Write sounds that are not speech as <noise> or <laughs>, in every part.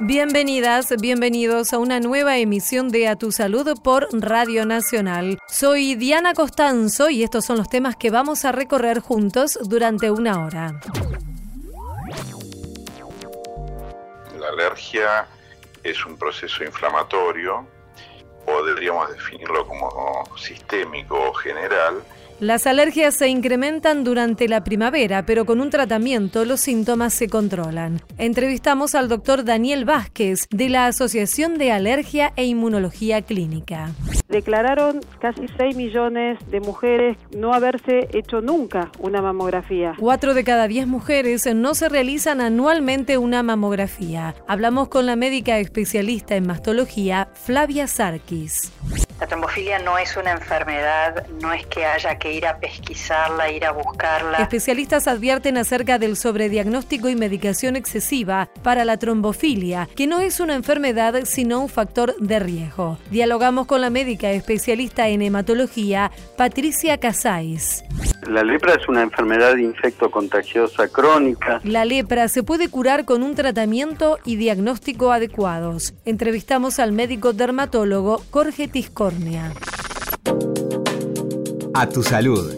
Bienvenidas, bienvenidos a una nueva emisión de A Tu Salud por Radio Nacional. Soy Diana Costanzo y estos son los temas que vamos a recorrer juntos durante una hora. La alergia es un proceso inflamatorio, podríamos definirlo como sistémico o general, las alergias se incrementan durante la primavera, pero con un tratamiento los síntomas se controlan. Entrevistamos al doctor Daniel Vázquez de la Asociación de Alergia e Inmunología Clínica. Declararon casi 6 millones de mujeres no haberse hecho nunca una mamografía. Cuatro de cada 10 mujeres no se realizan anualmente una mamografía. Hablamos con la médica especialista en mastología, Flavia Sarkis. La trombofilia no es una enfermedad, no es que haya que ir a pesquisarla, ir a buscarla. Especialistas advierten acerca del sobrediagnóstico y medicación excesiva para la trombofilia, que no es una enfermedad sino un factor de riesgo. Dialogamos con la médica especialista en hematología, Patricia Casais. La lepra es una enfermedad infecto-contagiosa crónica. La lepra se puede curar con un tratamiento y diagnóstico adecuados. Entrevistamos al médico dermatólogo Jorge Tiscornia. A tu salud.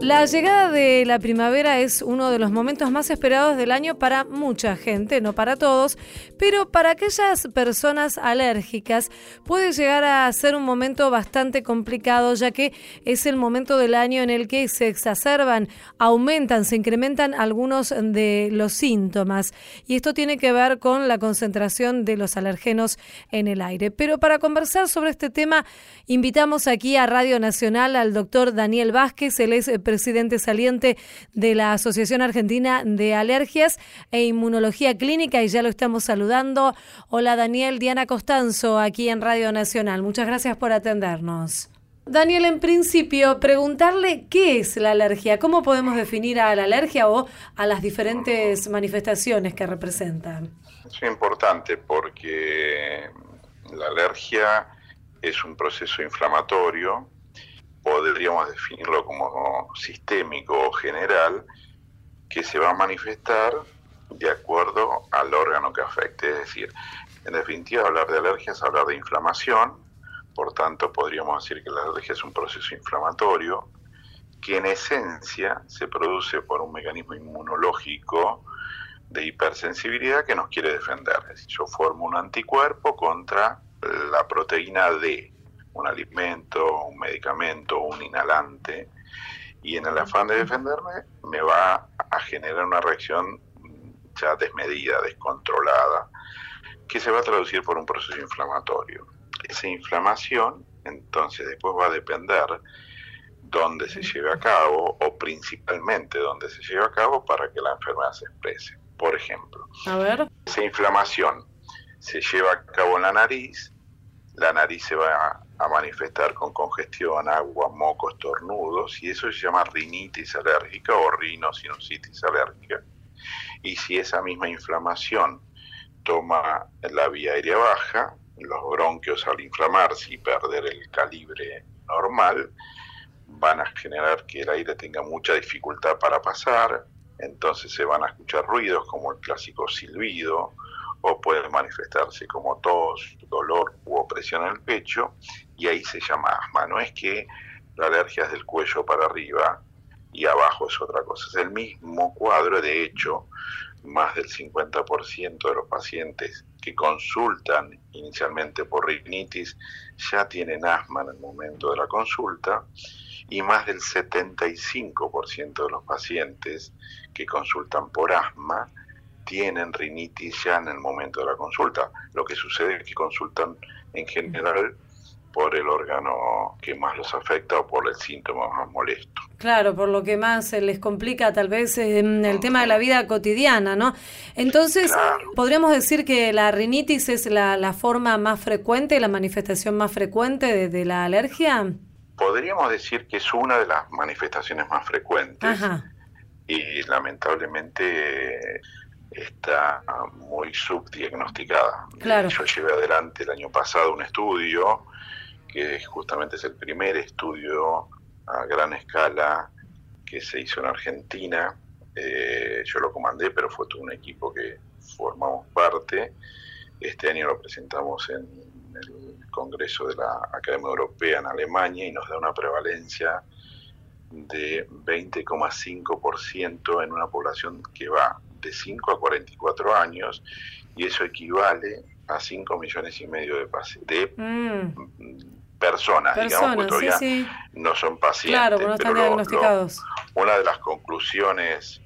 La llegada de la primavera es uno de los momentos más esperados del año para mucha gente, no para todos, pero para aquellas personas alérgicas puede llegar a ser un momento bastante complicado ya que es el momento del año en el que se exacerban, aumentan, se incrementan algunos de los síntomas y esto tiene que ver con la concentración de los alergenos en el aire. Pero para conversar sobre este tema invitamos aquí a Radio Nacional al doctor Daniel Vázquez, él es presidente saliente de la Asociación Argentina de Alergias e Inmunología Clínica y ya lo estamos saludando. Hola Daniel, Diana Costanzo aquí en Radio Nacional. Muchas gracias por atendernos. Daniel, en principio, preguntarle qué es la alergia, cómo podemos definir a la alergia o a las diferentes manifestaciones que representan. Es importante porque la alergia es un proceso inflamatorio podríamos definirlo como sistémico o general, que se va a manifestar de acuerdo al órgano que afecte. Es decir, en definitiva, hablar de alergia es hablar de inflamación, por tanto podríamos decir que la alergia es un proceso inflamatorio que en esencia se produce por un mecanismo inmunológico de hipersensibilidad que nos quiere defender. Es decir, yo formo un anticuerpo contra la proteína D, un alimento, un medicamento, un inhalante, y en el afán de defenderme me va a generar una reacción ya desmedida, descontrolada, que se va a traducir por un proceso inflamatorio. Esa inflamación entonces después va a depender dónde se lleve a cabo o principalmente dónde se lleve a cabo para que la enfermedad se exprese. Por ejemplo, esa inflamación se lleva a cabo en la nariz, la nariz se va a manifestar con congestión, agua, moco, estornudos, y eso se llama rinitis alérgica o rinosinusitis alérgica. Y si esa misma inflamación toma la vía aérea baja, los bronquios al inflamarse y perder el calibre normal, van a generar que el aire tenga mucha dificultad para pasar, entonces se van a escuchar ruidos como el clásico silbido, o puede manifestarse como tos, dolor u opresión en el pecho, y ahí se llama asma. No es que la alergia es del cuello para arriba y abajo es otra cosa, es el mismo cuadro, de hecho, más del 50% de los pacientes que consultan inicialmente por rinitis ya tienen asma en el momento de la consulta y más del 75% de los pacientes que consultan por asma tienen rinitis ya en el momento de la consulta. Lo que sucede es que consultan en general por el órgano que más los afecta o por el síntoma más molesto. Claro, por lo que más les complica tal vez en el tema de la vida cotidiana, ¿no? Entonces, ¿podríamos decir que la rinitis es la, forma más frecuente, la manifestación más frecuente de, de, la alergia? Podríamos decir que es una de las manifestaciones más frecuentes. Ajá. Y lamentablemente está muy subdiagnosticada. Claro. Yo llevé adelante el año pasado un estudio, que justamente es el primer estudio a gran escala que se hizo en Argentina, eh, yo lo comandé, pero fue todo un equipo que formamos parte. Este año lo presentamos en el Congreso de la Academia Europea en Alemania y nos da una prevalencia de 20,5% en una población que va de 5 a 44 años y eso equivale a 5 millones y medio de, de mm. Personas, digamos, que todavía no son pacientes. Claro, no están diagnosticados. una de las conclusiones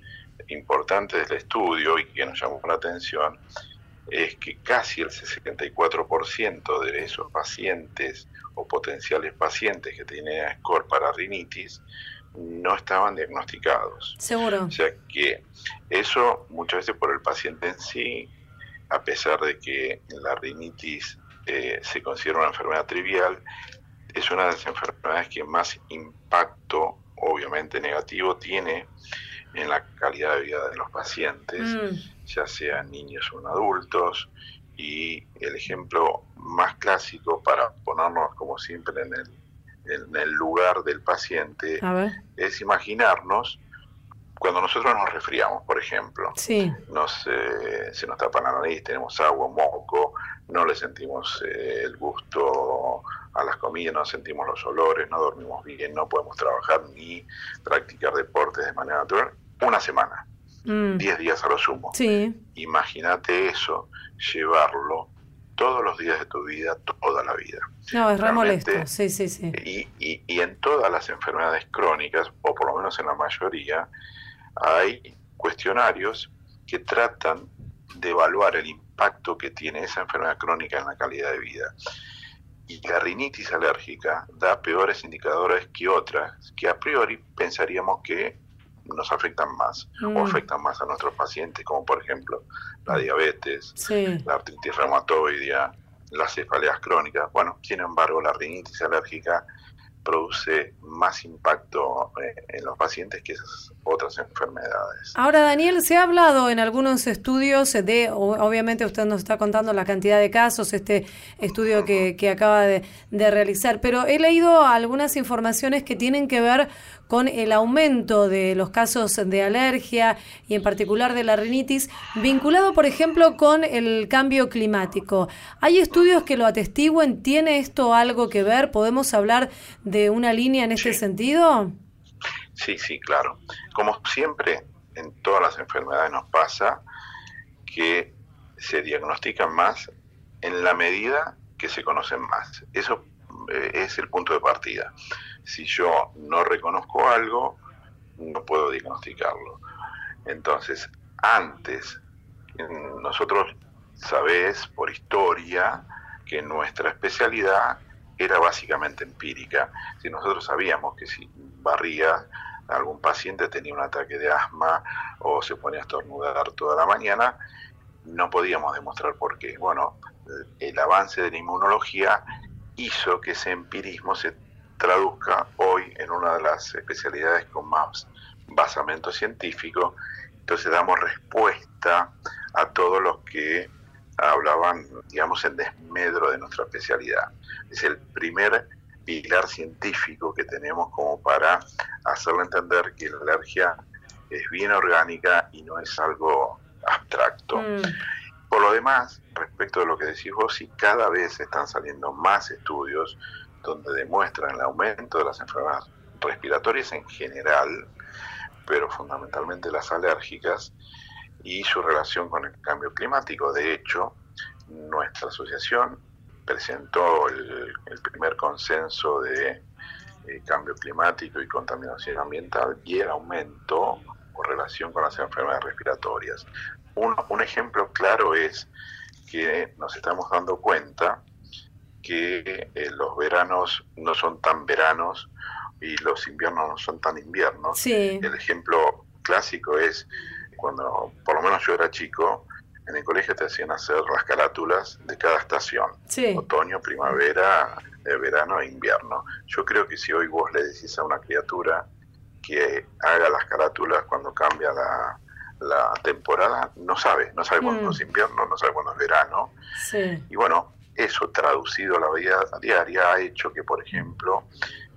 importantes del estudio y que nos llamó la atención es que casi el 64% de esos pacientes o potenciales pacientes que tenían score para rinitis no estaban diagnosticados. Seguro. O sea que eso muchas veces por el paciente en sí, a pesar de que la rinitis eh, se considera una enfermedad trivial, es una de las enfermedades que más impacto, obviamente negativo, tiene en la calidad de vida de los pacientes, mm. ya sean niños o adultos. Y el ejemplo más clásico para ponernos como siempre en el en el lugar del paciente es imaginarnos cuando nosotros nos resfriamos, por ejemplo. Sí. Nos, eh, se nos tapa la nariz, tenemos agua, moco, no le sentimos eh, el gusto a las comidas, no sentimos los olores, no dormimos bien, no podemos trabajar ni practicar deportes de manera natural. Una semana, 10 mm. días a lo sumo. Sí. Imagínate eso, llevarlo todos los días de tu vida, toda la vida. No, es re molesto, sí, sí, sí. Y, y, en todas las enfermedades crónicas, o por lo menos en la mayoría, hay cuestionarios que tratan de evaluar el impacto que tiene esa enfermedad crónica en la calidad de vida. Y la rinitis alérgica da peores indicadores que otras, que a priori pensaríamos que nos afectan más o mm. afectan más a nuestros pacientes, como por ejemplo la diabetes, la artritis reumatoidea, las cefaleas crónicas. Bueno, sin embargo, la rinitis alérgica produce más impacto eh, en los pacientes que esas otras enfermedades. Ahora, Daniel, se ha hablado en algunos estudios de, obviamente usted nos está contando la cantidad de casos, este estudio que, que acaba de, de realizar, pero he leído algunas informaciones que tienen que ver con el aumento de los casos de alergia y en particular de la rinitis, vinculado, por ejemplo, con el cambio climático. ¿Hay estudios que lo atestiguen? ¿Tiene esto algo que ver? ¿Podemos hablar de una línea en este sentido? Sí, sí, claro. Como siempre, en todas las enfermedades nos pasa que se diagnostican más en la medida que se conocen más. Eso eh, es el punto de partida si yo no reconozco algo, no puedo diagnosticarlo. Entonces, antes, nosotros sabés por historia que nuestra especialidad era básicamente empírica. Si nosotros sabíamos que si barría algún paciente tenía un ataque de asma o se ponía a estornudar toda la mañana, no podíamos demostrar por qué. Bueno, el avance de la inmunología hizo que ese empirismo se traduzca hoy en una de las especialidades con más basamento científico. Entonces damos respuesta a todos los que hablaban, digamos, en desmedro de nuestra especialidad. Es el primer pilar científico que tenemos como para hacerle entender que la alergia es bien orgánica y no es algo abstracto. Mm. Por lo demás, respecto de lo que decís vos, si cada vez están saliendo más estudios donde demuestran el aumento de las enfermedades respiratorias en general, pero fundamentalmente las alérgicas, y su relación con el cambio climático. De hecho, nuestra asociación presentó el, primer consenso de eh, cambio climático y contaminación ambiental y el aumento o relación con las enfermedades respiratorias. Un, un ejemplo claro es que nos estamos dando cuenta que eh, los veranos no son tan veranos y los inviernos no son tan inviernos. El ejemplo clásico es cuando, por lo menos yo era chico, en el colegio te hacían hacer las carátulas de cada estación, otoño, primavera, eh, verano e invierno. Yo creo que si hoy vos le decís a una criatura que haga las carátulas cuando cambia la, temporada, no sabe, no sabe cuándo mm. es invierno, no sabe cuándo es verano. Y bueno, eso traducido a la vida diaria ha hecho que, por ejemplo,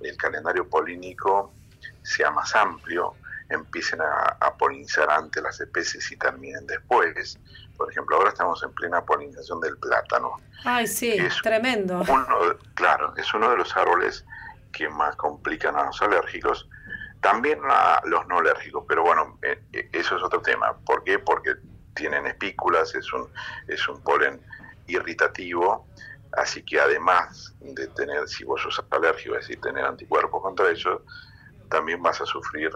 el calendario polínico sea más amplio, empiecen a, polinizar antes las especies y terminen después. Por ejemplo, ahora estamos en plena polinización del plátano. Ay, sí, tremendo. claro, es uno de los árboles que más complican a los alérgicos, también a los no alérgicos, pero bueno, eh, eh, eso es otro tema. ¿Por qué? Porque tienen espículas, es un, es un polen irritativo, así que además de tener, si vos sos alérgico, es decir, tener anticuerpos contra ellos, también vas a sufrir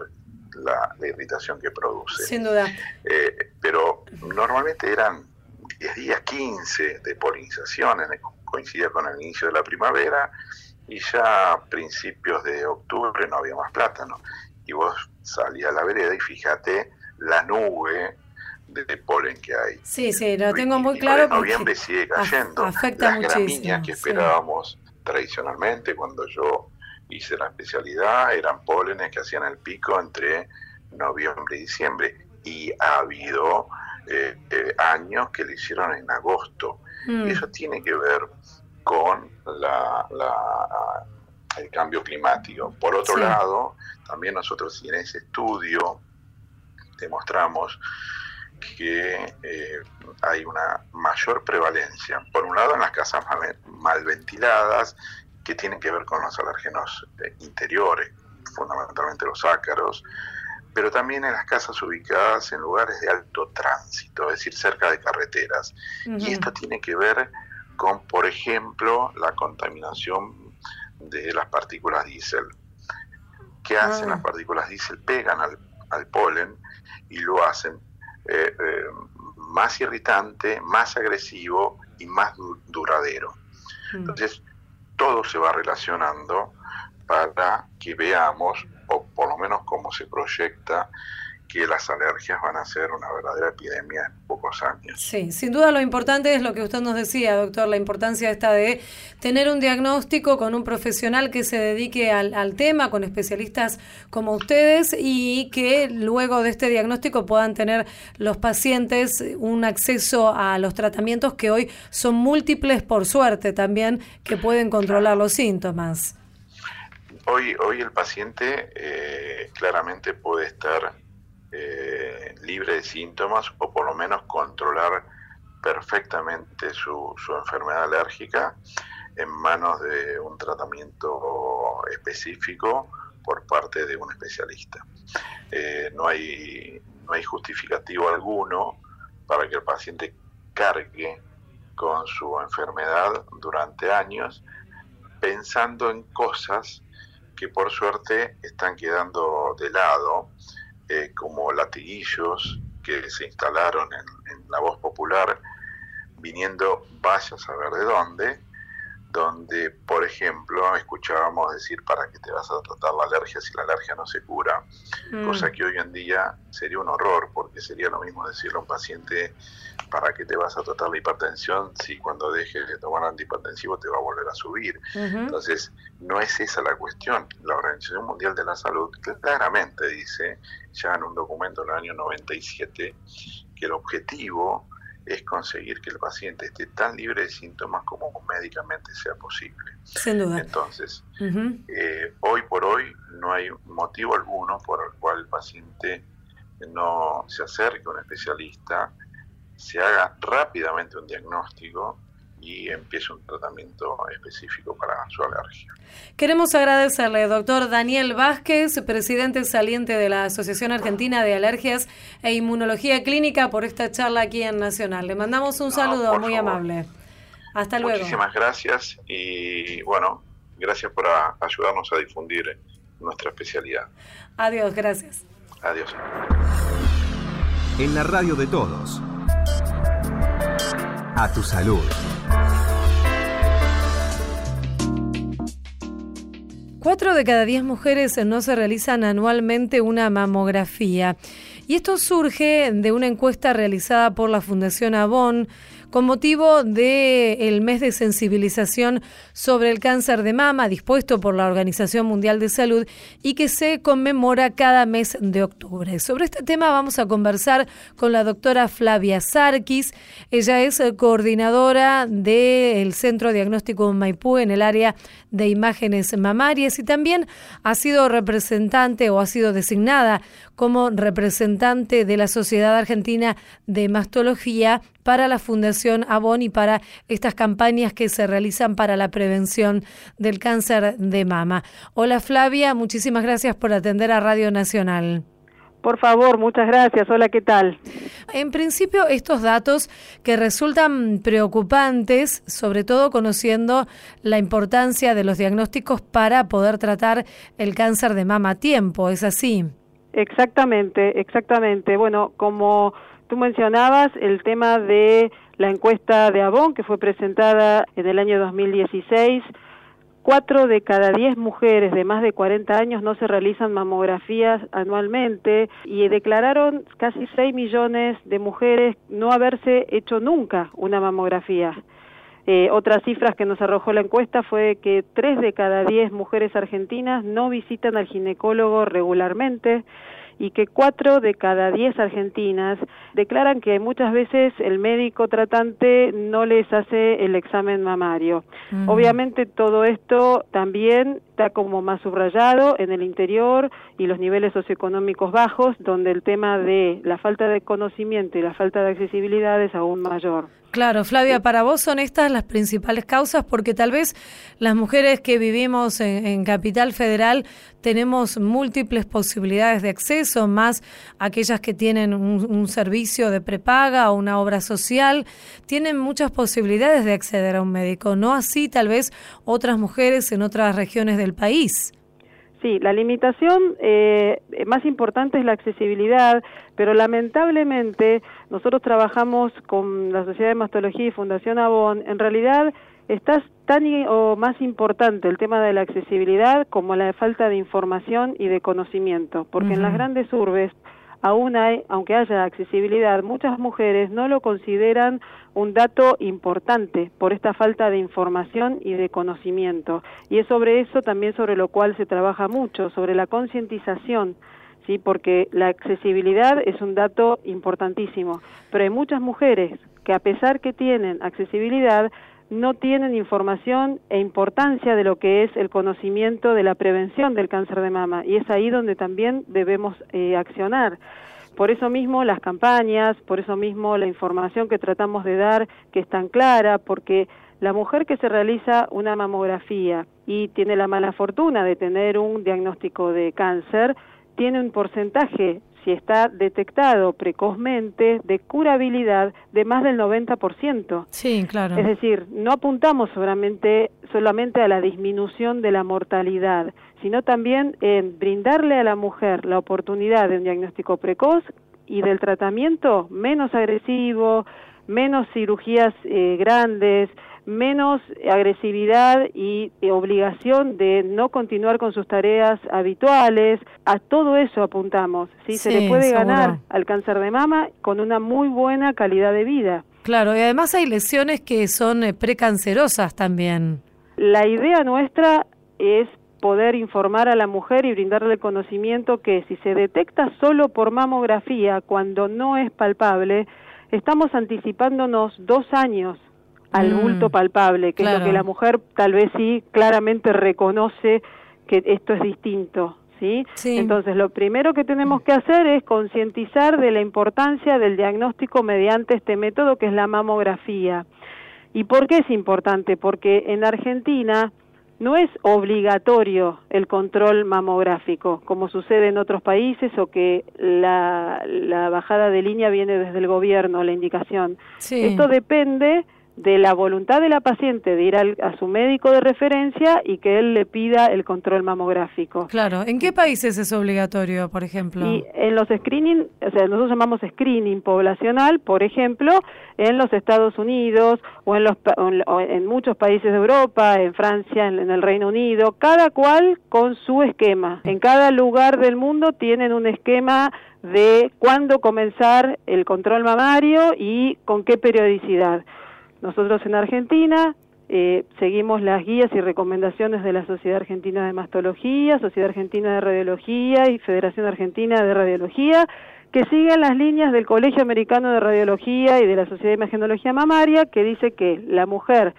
la, irritación que produce. Sin duda. Eh, pero normalmente eran 10 días, 15 de polinización, coincidía con el inicio de la primavera, y ya a principios de octubre no había más plátano. Y vos salías a la vereda y fíjate la nube de polen que hay. Sí, sí, lo tengo muy claro. En noviembre sigue cayendo. Afecta Las gramíneas que esperábamos tradicionalmente cuando yo hice la especialidad eran pólenes que hacían el pico entre noviembre y diciembre. Y ha habido eh, eh, años que lo hicieron en agosto. Mm. Y eso tiene que ver con la, el cambio climático. Por otro lado, también nosotros en ese estudio demostramos que eh, hay una mayor prevalencia, por un lado en las casas mal, ventiladas, que tienen que ver con los alérgenos eh, interiores, fundamentalmente los ácaros, pero también en las casas ubicadas en lugares de alto tránsito, es decir, cerca de carreteras. Y esto tiene que ver con, por ejemplo, la contaminación de las partículas diésel. ¿Qué hacen ah. las partículas diésel? Pegan al, polen y lo hacen eh, eh, más irritante, más agresivo y más duradero. Mm. Entonces, todo se va relacionando para que veamos, o por lo menos cómo se proyecta, que las alergias van a ser una verdadera epidemia en pocos años. Sí, sin duda lo importante es lo que usted nos decía, doctor, la importancia esta de tener un diagnóstico con un profesional que se dedique al, al tema, con especialistas como ustedes y que luego de este diagnóstico puedan tener los pacientes un acceso a los tratamientos que hoy son múltiples, por suerte también, que pueden controlar los síntomas. Hoy, hoy el paciente eh, claramente puede estar eh, libre de síntomas o por lo menos controlar perfectamente su, enfermedad alérgica en manos de un tratamiento específico por parte de un especialista. Eh, no, hay, no hay justificativo alguno para que el paciente cargue con su enfermedad durante años pensando en cosas que por suerte están quedando de lado que se instalaron en, la voz popular, viniendo vaya a saber de dónde, donde, por ejemplo, escuchábamos decir para qué te vas a tratar la alergia si la alergia no se cura, mm. cosa que hoy en día sería un horror, porque sería lo mismo decirle a un paciente para qué te vas a tratar la hipertensión si cuando dejes de tomar antihipertensivo te va a volver a subir. Entonces, no es esa la cuestión. La Organización Mundial de la Salud claramente dice, ya en un documento del año 97, que el objetivo es conseguir que el paciente esté tan libre de síntomas como médicamente sea posible. Sin duda. Entonces, eh, hoy por hoy no hay motivo alguno por el cual el paciente no se acerque a un especialista, se haga rápidamente un diagnóstico y empiece un tratamiento específico para su alergia. Queremos agradecerle, doctor Daniel Vázquez, presidente saliente de la Asociación Argentina de Alergias e Inmunología Clínica, por esta charla aquí en Nacional. Le mandamos un saludo muy amable. Hasta luego. Muchísimas gracias y bueno, gracias por ayudarnos a difundir nuestra especialidad. Adiós, gracias. Adiós. En la radio de todos. A tu salud. Cuatro de cada diez mujeres no se realizan anualmente una mamografía. Y esto surge de una encuesta realizada por la Fundación Avon con motivo del mes de sensibilización sobre el cáncer de mama dispuesto por la Organización Mundial de Salud y que se conmemora cada mes de octubre. Sobre este tema vamos a conversar con la doctora Flavia Sarkis. Ella es coordinadora del Centro Diagnóstico Maipú en el área de imágenes mamarias y también ha sido representante o ha sido designada como representante de la Sociedad Argentina de Mastología para la Fundación Avon y para estas campañas que se realizan para la prevención del cáncer de mama. Hola Flavia, muchísimas gracias por atender a Radio Nacional. Por favor, muchas gracias. Hola, ¿qué tal? En principio, estos datos que resultan preocupantes, sobre todo conociendo la importancia de los diagnósticos para poder tratar el cáncer de mama a tiempo, ¿es así? Exactamente, exactamente. Bueno, como tú mencionabas, el tema de la encuesta de Avon, que fue presentada en el año 2016, cuatro de cada diez mujeres de más de 40 años no se realizan mamografías anualmente y declararon casi 6 millones de mujeres no haberse hecho nunca una mamografía. Eh, otras cifras que nos arrojó la encuesta fue que tres de cada diez mujeres argentinas no visitan al ginecólogo regularmente y que cuatro de cada diez argentinas declaran que muchas veces el médico tratante no les hace el examen mamario. Obviamente todo esto también está como más subrayado en el interior y los niveles socioeconómicos bajos, donde el tema de la falta de conocimiento y la falta de accesibilidad es aún mayor. Claro, Flavia, para vos son estas las principales causas porque tal vez las mujeres que vivimos en, Capital Federal tenemos múltiples posibilidades de acceso, más aquellas que tienen un, un, servicio de prepaga o una obra social, tienen muchas posibilidades de acceder a un médico, no así tal vez otras mujeres en otras regiones del país. Sí, la limitación eh, más importante es la accesibilidad, pero lamentablemente nosotros trabajamos con la Sociedad de Mastología y Fundación Avon. En realidad está tan o más importante el tema de la accesibilidad como la falta de información y de conocimiento, porque en las grandes urbes aún hay, aunque haya accesibilidad, muchas mujeres no lo consideran un dato importante por esta falta de información y de conocimiento. Y es sobre eso también sobre lo cual se trabaja mucho, sobre la concientización. Sí, porque la accesibilidad es un dato importantísimo, pero hay muchas mujeres que a pesar que tienen accesibilidad, no tienen información e importancia de lo que es el conocimiento de la prevención del cáncer de mama y es ahí donde también debemos eh, accionar. Por eso mismo las campañas, por eso mismo la información que tratamos de dar, que es tan clara, porque la mujer que se realiza una mamografía y tiene la mala fortuna de tener un diagnóstico de cáncer, tiene un porcentaje si está detectado precozmente, de curabilidad de más del 90%. Sí, claro. Es decir, no apuntamos solamente, solamente a la disminución de la mortalidad, sino también en brindarle a la mujer la oportunidad de un diagnóstico precoz y del tratamiento menos agresivo, menos cirugías eh, grandes, menos agresividad y obligación de no continuar con sus tareas habituales. A todo eso apuntamos. ¿sí? Se le puede ganar al cáncer de mama con una muy buena calidad de vida. Claro, y además hay lesiones que son eh, precancerosas también. La idea nuestra es poder informar a la mujer y brindarle el conocimiento que si se detecta solo por mamografía cuando no es palpable, estamos anticipándonos dos años al mm. bulto palpable, que es lo que la mujer tal vez sí claramente reconoce que esto es distinto. ¿Sí? Entonces, lo primero que tenemos que hacer es concientizar de la importancia del diagnóstico mediante este método que es la mamografía. ¿Y por qué es importante? Porque en Argentina no es obligatorio el control mamográfico, como sucede en otros países o que la, la bajada de línea viene desde el gobierno, la indicación. Esto depende de la voluntad de la paciente de ir a su médico de referencia y que él le pida el control mamográfico. Claro, ¿en qué países es obligatorio, por ejemplo? Y en los screening, o sea, nosotros llamamos screening poblacional, por ejemplo, en los Estados Unidos o en, los, en muchos países de Europa, en Francia, en, en el Reino Unido, cada cual con su esquema. En cada lugar del mundo tienen un esquema de cuándo comenzar el control mamario y con qué periodicidad. Nosotros en Argentina eh, seguimos las guías y recomendaciones de la Sociedad Argentina de Mastología, Sociedad Argentina de Radiología y Federación Argentina de Radiología, que siguen las líneas del Colegio Americano de Radiología y de la Sociedad de Imagenología Mamaria, que dice que la mujer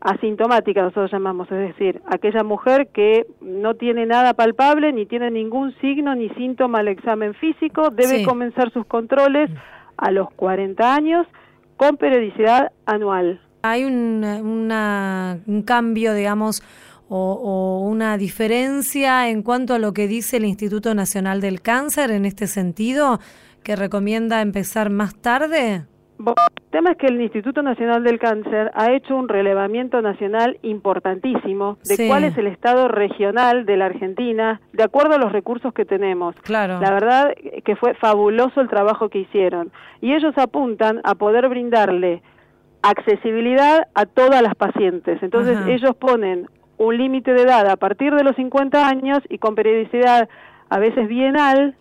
asintomática, nosotros llamamos, es decir, aquella mujer que no tiene nada palpable, ni tiene ningún signo ni síntoma al examen físico, debe comenzar sus controles a los 40 años con periodicidad anual. Hay un, un cambio, digamos, o, una diferencia en cuanto a lo que dice el Instituto Nacional del Cáncer en este sentido, que recomienda empezar más tarde? El tema es que el Instituto Nacional del Cáncer ha hecho un relevamiento nacional importantísimo de cuál es el estado regional de la Argentina, de acuerdo a los recursos que tenemos. Claro. La verdad que fue fabuloso el trabajo que hicieron. Y ellos apuntan a poder brindarle accesibilidad a todas las pacientes. Entonces ellos ponen un límite de edad a partir de los 50 años y con periodicidad a veces bienal.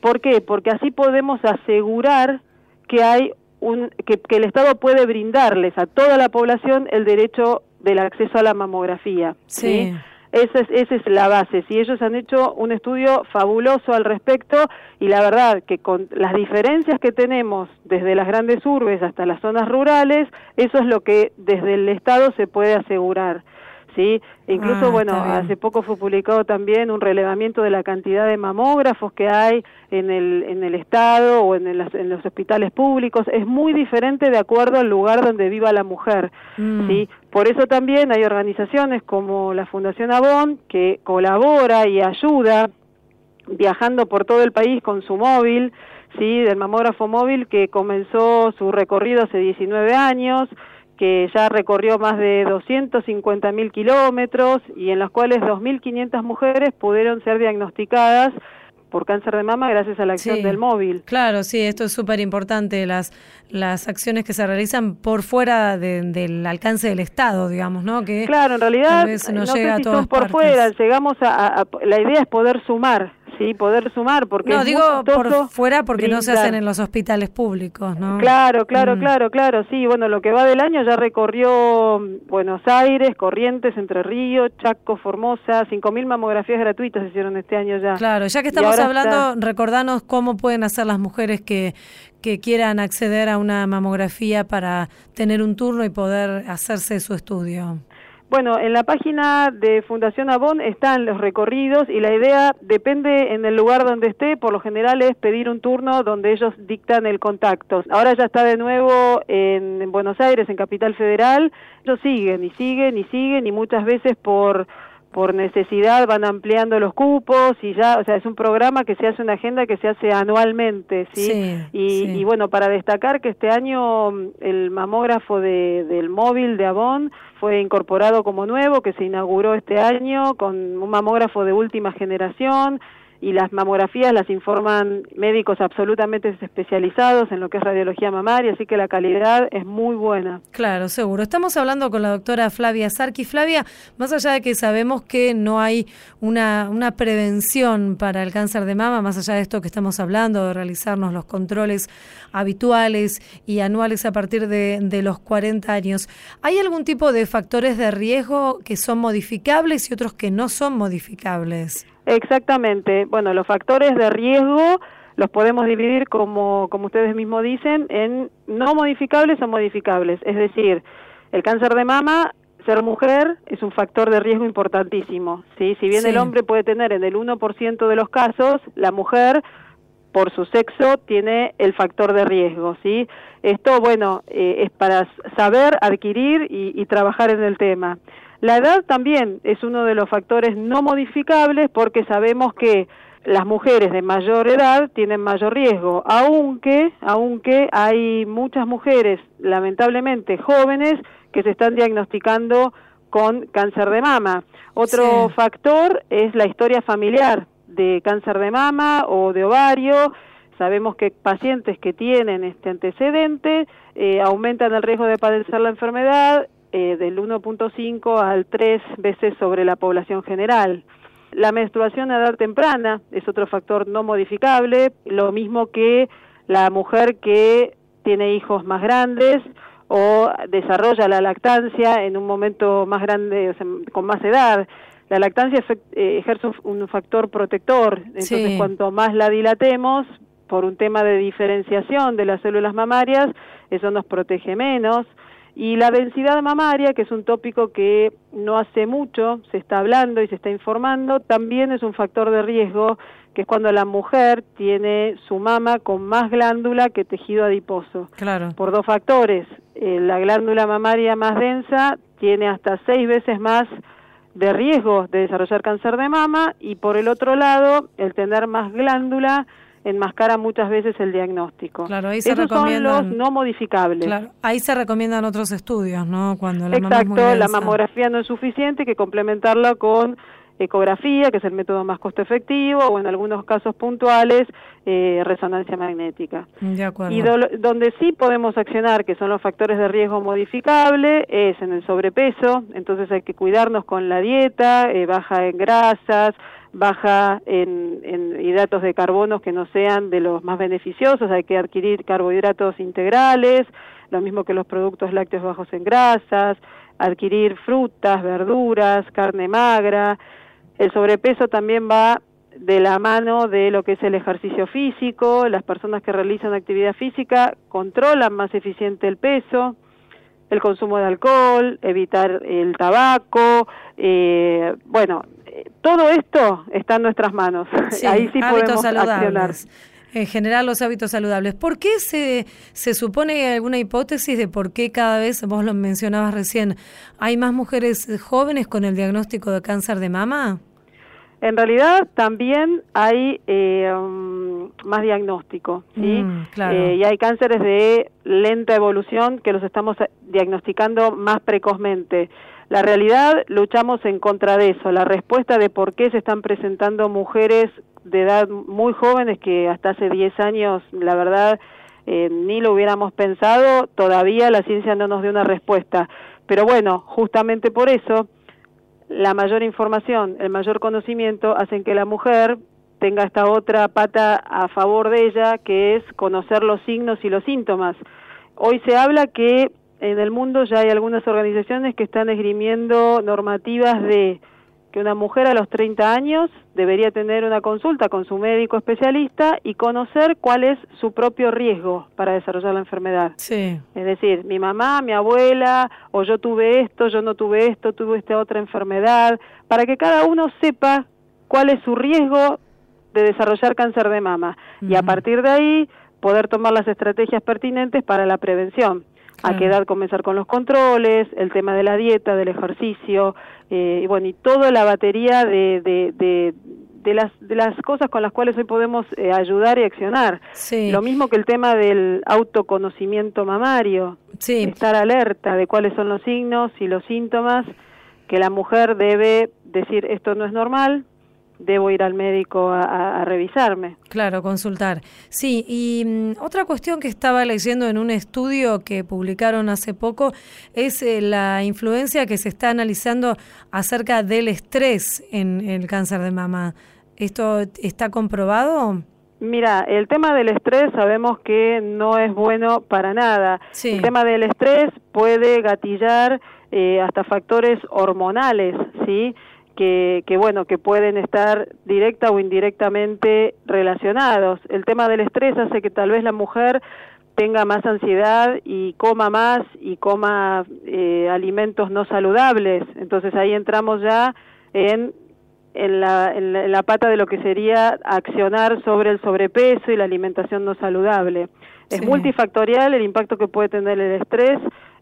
¿Por qué? Porque así podemos asegurar que hay un, que, el Estado puede brindarles a toda la población el derecho del acceso a la mamografía. ¿sí? Esa es, esa es la base. Si ellos han hecho un estudio fabuloso al respecto y la verdad que con las diferencias que tenemos desde las grandes urbes hasta las zonas rurales, eso es lo que desde el Estado se puede asegurar. ¿Sí? incluso, ah, bueno, hace poco fue publicado también un relevamiento de la cantidad de mamógrafos que hay en el, en el Estado o en, en los hospitales públicos. Es muy diferente de acuerdo al lugar donde viva la mujer, mm. ¿sí? Por eso también hay organizaciones como la Fundación Avon que colabora y ayuda viajando por todo el país con su móvil, ¿sí? Del mamógrafo móvil que comenzó su recorrido hace 19 años, que ya recorrió más de 250 mil kilómetros y en los cuales 2.500 mujeres pudieron ser diagnosticadas por cáncer de mama gracias a la acción del móvil. Claro, sí, esto es súper importante, las, las acciones que se realizan por fuera del alcance del Estado, digamos, ¿no? Que claro, en realidad no, sé si son por fuera, llegamos a, la idea es poder sumar, sí, poder sumar, porque no digo por fuera porque no se hacen en los hospitales públicos, ¿no? Claro, claro, mm. claro, claro, sí, bueno, lo que va del año ya recorrió Buenos Aires, Corrientes, Entre Ríos, Chaco, Formosa, 5.000 mamografías gratuitas se hicieron este año ya. Claro, ya que estamos hablando, recordanos cómo pueden hacer las mujeres que que quieran acceder a una mamografía para tener un turno y poder hacerse su estudio. Bueno, en la página de Fundación Avon están los recorridos y la idea depende en el lugar donde esté, por lo general es pedir un turno donde ellos dictan el contacto. Ahora ya está de nuevo en, Buenos Aires, en Capital Federal, ellos siguen y siguen y siguen y muchas veces por por necesidad van ampliando los cupos y ya, o sea, es un programa que se hace una agenda que se hace anualmente, ¿sí? y, y, bueno, para destacar que este año mm, el mamógrafo de, del móvil de Avon fue incorporado como nuevo, que se inauguró este año con un mamógrafo de última generación, y las mamografías las informan médicos absolutamente especializados en lo que es radiología mamaria, así que la calidad es muy buena. Claro, seguro. Estamos hablando con la doctora Flavia Sarki. Flavia, más allá de que sabemos que no hay una, una prevención para el cáncer de mama, más allá de esto que estamos hablando, de realizarnos los controles habituales y anuales a partir de, de los 40 años, ¿hay algún tipo de factores de riesgo que son modificables y otros que no son modificables? Exactamente. Bueno, los factores de riesgo los podemos dividir, como, como ustedes mismos dicen, en no modificables o modificables. Es decir, el cáncer de mama, ser mujer, es un factor de riesgo importantísimo. ¿sí? Si bien el hombre puede tener en el 1% de los casos, la mujer, por su sexo, tiene el factor de riesgo. ¿sí? Esto, bueno, eh, es para saber, adquirir y trabajar en el tema. La edad también es uno de los factores no modificables porque sabemos que las mujeres de mayor edad tienen mayor riesgo, aunque, aunque hay muchas mujeres, lamentablemente jóvenes, que se están diagnosticando con cáncer de mama. Otro factor es la historia familiar de cáncer de mama o de ovario. Sabemos que pacientes que tienen este antecedente eh, aumentan el riesgo de padecer la enfermedad eh, del 1.5 al 3 veces sobre la población general. La menstruación a edad temprana es otro factor no modificable, lo mismo que la mujer que tiene hijos más grandes o desarrolla la lactancia en un momento más grande, con más edad. La lactancia eh, ejerce un factor protector, entonces cuanto más la dilatemos, por un tema de diferenciación de las células mamarias, eso nos protege menos. Y la densidad mamaria, que es un tópico que no hace mucho se está hablando y se está informando, también es un factor de riesgo, que es cuando la mujer tiene su mama con más glándula que tejido adiposo. Claro. Por dos factores. Eh, la glándula mamaria más densa tiene hasta seis veces más de riesgo de desarrollar cáncer de mama y por el otro lado, el tener más glándula enmascara muchas veces el diagnóstico. Claro, ahí se Esos son los no modificables. Claro, ahí se recomiendan otros estudios, ¿no? Cuando la Exacto, la mamografía no es suficiente, que complementarla con ecografía, que es el método más costo efectivo, o en algunos casos puntuales, eh, resonancia magnética. De acuerdo. Y donde sí podemos accionar, que son los factores de riesgo modificable, es en el sobrepeso, entonces hay que cuidarnos con la dieta, eh, baja en grasas, baja en, hidratos de carbono que no sean de los más beneficiosos, hay que adquirir carbohidratos integrales, lo mismo que los productos lácteos bajos en grasas, adquirir frutas, verduras, carne magra. El sobrepeso también va de la mano de lo que es el ejercicio físico, las personas que realizan actividad física controlan más eficiente el peso, el consumo de alcohol, evitar el tabaco, eh, bueno, todo esto está en nuestras manos. <laughs> Ahí sí podemos accionar. En general, los hábitos saludables. ¿Por qué se, se supone alguna hipótesis de por qué cada vez, vos lo mencionabas recién, hay más mujeres jóvenes con el diagnóstico de cáncer de mama? En realidad también hay eh, um, más diagnóstico, ¿sí? Mm, eh, y hay cánceres de lenta evolución que los estamos diagnosticando más precozmente. La realidad, luchamos en contra de eso. La respuesta de por qué se están presentando mujeres de edad muy jóvenes que hasta hace 10 años, la verdad, eh, ni lo hubiéramos pensado, todavía la ciencia no nos dio una respuesta. Pero bueno, justamente por eso, la mayor información, el mayor conocimiento hacen que la mujer tenga esta otra pata a favor de ella, que es conocer los signos y los síntomas. Hoy se habla que en el mundo ya hay algunas organizaciones que están esgrimiendo normativas de que una mujer a los 30 años debería tener una consulta con su médico especialista y conocer cuál es su propio riesgo para desarrollar la enfermedad. Sí. Es decir, mi mamá, mi abuela, o yo tuve esto, yo no tuve esto, tuve esta otra enfermedad, para que cada uno sepa cuál es su riesgo de desarrollar cáncer de mama y a partir de ahí poder tomar las estrategias pertinentes para la prevención a qué edad comenzar con los controles, el tema de la dieta, del ejercicio, eh, y bueno, y toda la batería de, de, de, las, de las cosas con las cuales hoy podemos eh, ayudar y accionar. Lo mismo que el tema del autoconocimiento mamario, estar alerta de cuáles son los signos y los síntomas que la mujer debe decir esto no es normal, debo ir al médico a, revisarme. Claro, consultar. Sí, y mm, otra cuestión que estaba leyendo en un estudio que publicaron hace poco es eh, la influencia que se está analizando acerca del estrés en el cáncer de mama. ¿Esto está comprobado? Mira, el tema del estrés sabemos que no es bueno para nada. Sí. El tema del estrés puede gatillar eh, hasta factores hormonales, ¿sí? Que, bueno, que pueden estar directa o indirectamente relacionados. El tema del estrés hace que tal vez la mujer tenga más ansiedad y coma más y coma eh, alimentos no saludables. Entonces ahí entramos ya en, en, la, en, la, pata de lo que sería accionar sobre el sobrepeso y la alimentación no saludable. Es multifactorial el impacto que puede tener el estrés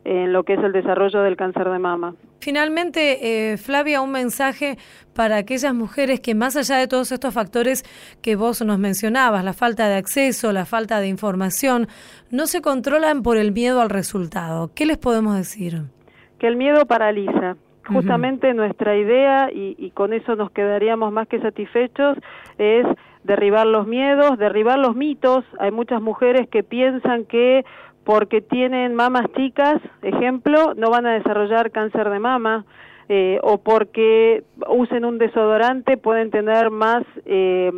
en lo que es el desarrollo del cáncer de mama. Finalmente, eh, Flavia, un mensaje para aquellas mujeres que más allá de todos estos factores que vos nos mencionabas, la falta de acceso, la falta de información, no se controlan por el miedo al resultado. ¿Qué les podemos decir? Que el miedo paraliza. Justamente nuestra idea, y, y con eso nos quedaríamos más que satisfechos, es derribar los miedos, derribar los mitos. Hay muchas mujeres que piensan que porque tienen mamas chicas, ejemplo, no van a desarrollar cáncer de mama. eh, o porque usen un desodorante pueden tener más, eh,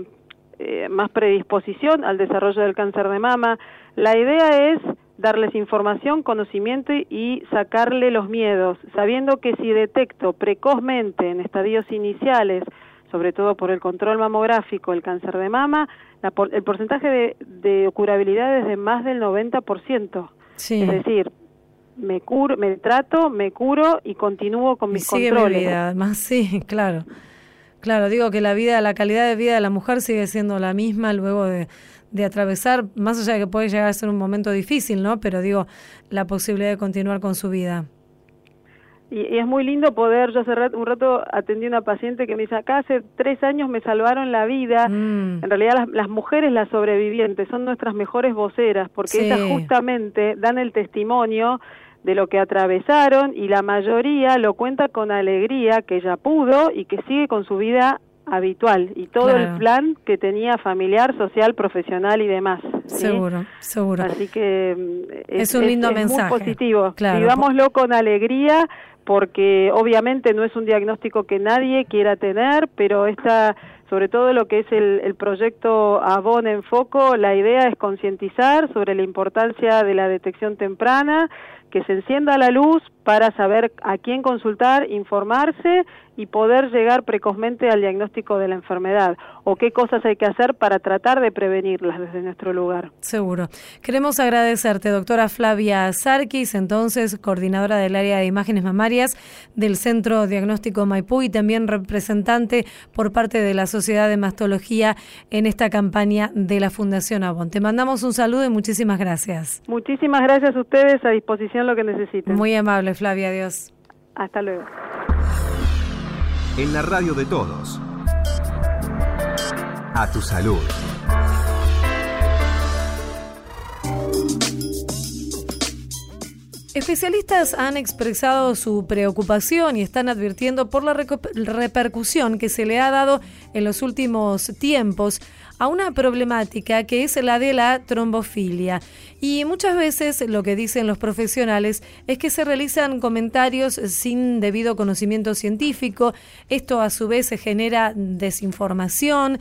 eh, más predisposición al desarrollo del cáncer de mama. La idea es darles información, conocimiento y sacarle los miedos, sabiendo que si detecto precozmente en estadios iniciales, sobre todo por el control mamográfico, el cáncer de mama, el porcentaje de, de, curabilidad es de más del 90%. Sí. Es decir, me curo, me trato, me curo y continúo con mis sigue controles. Mi vida, además <laughs> sí, claro. Claro, digo que la vida, la calidad de vida de la mujer sigue siendo la misma luego de, de atravesar, más allá de que puede llegar a ser un momento difícil, ¿no? Pero digo, la posibilidad de continuar con su vida. Y, es muy lindo poder, yo hace un rato atendí a una paciente que me dice, acá hace tres años me salvaron la vida. Mm. En realidad las, las, mujeres, las sobrevivientes, son nuestras mejores voceras, porque ellas justamente dan el testimonio de lo que atravesaron y la mayoría lo cuenta con alegría que ella pudo y que sigue con su vida habitual y todo el plan que tenía familiar, social, profesional y demás. Seguro, seguro. Así que mm, es, un lindo mensaje. Muy positivo. Vivámoslo con alegría porque obviamente no es un diagnóstico que nadie quiera tener, pero esta sobre todo lo que es el, el proyecto Avon en Foco, la idea es concientizar sobre la importancia de la detección temprana, que se encienda la luz para saber a quién consultar, informarse y poder llegar precozmente al diagnóstico de la enfermedad o qué cosas hay que hacer para tratar de prevenirlas desde nuestro lugar. Seguro. Queremos agradecerte, doctora Flavia Sarkis, entonces coordinadora del área de imágenes mamarias del Centro Diagnóstico Maipú y también representante por parte de la Sociedad de Mastología en esta campaña de la Fundación Avon. Te mandamos un saludo y muchísimas gracias. Muchísimas gracias a ustedes, a disposición lo que necesiten. Muy amable, Flavia, adiós. Hasta luego en la radio de todos. A tu salud. Especialistas han expresado su preocupación y están advirtiendo por la repercusión que se le ha dado en los últimos tiempos a una problemática que es la de la trombofilia. Y muchas veces lo que dicen los profesionales es que se realizan comentarios sin debido conocimiento científico. Esto a su vez genera desinformación